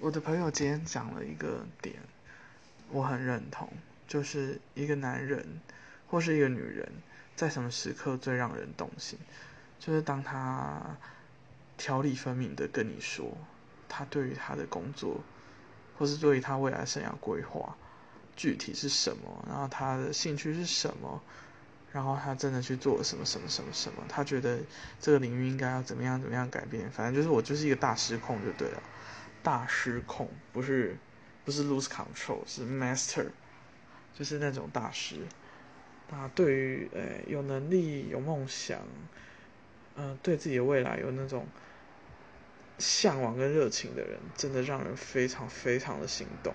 我的朋友今天讲了一个点，我很认同，就是一个男人或是一个女人，在什么时刻最让人动心，就是当他条理分明的跟你说，他对于他的工作，或是对于他未来生涯规划，具体是什么，然后他的兴趣是什么，然后他真的去做什么什么什么什么，他觉得这个领域应该要怎么样怎么样改变，反正就是我就是一个大失控就对了。大师控不是不是 lose control 是 master，就是那种大师。那对于呃有能力有梦想，嗯对自己的未来有那种向往跟热情的人，真的让人非常非常的心动。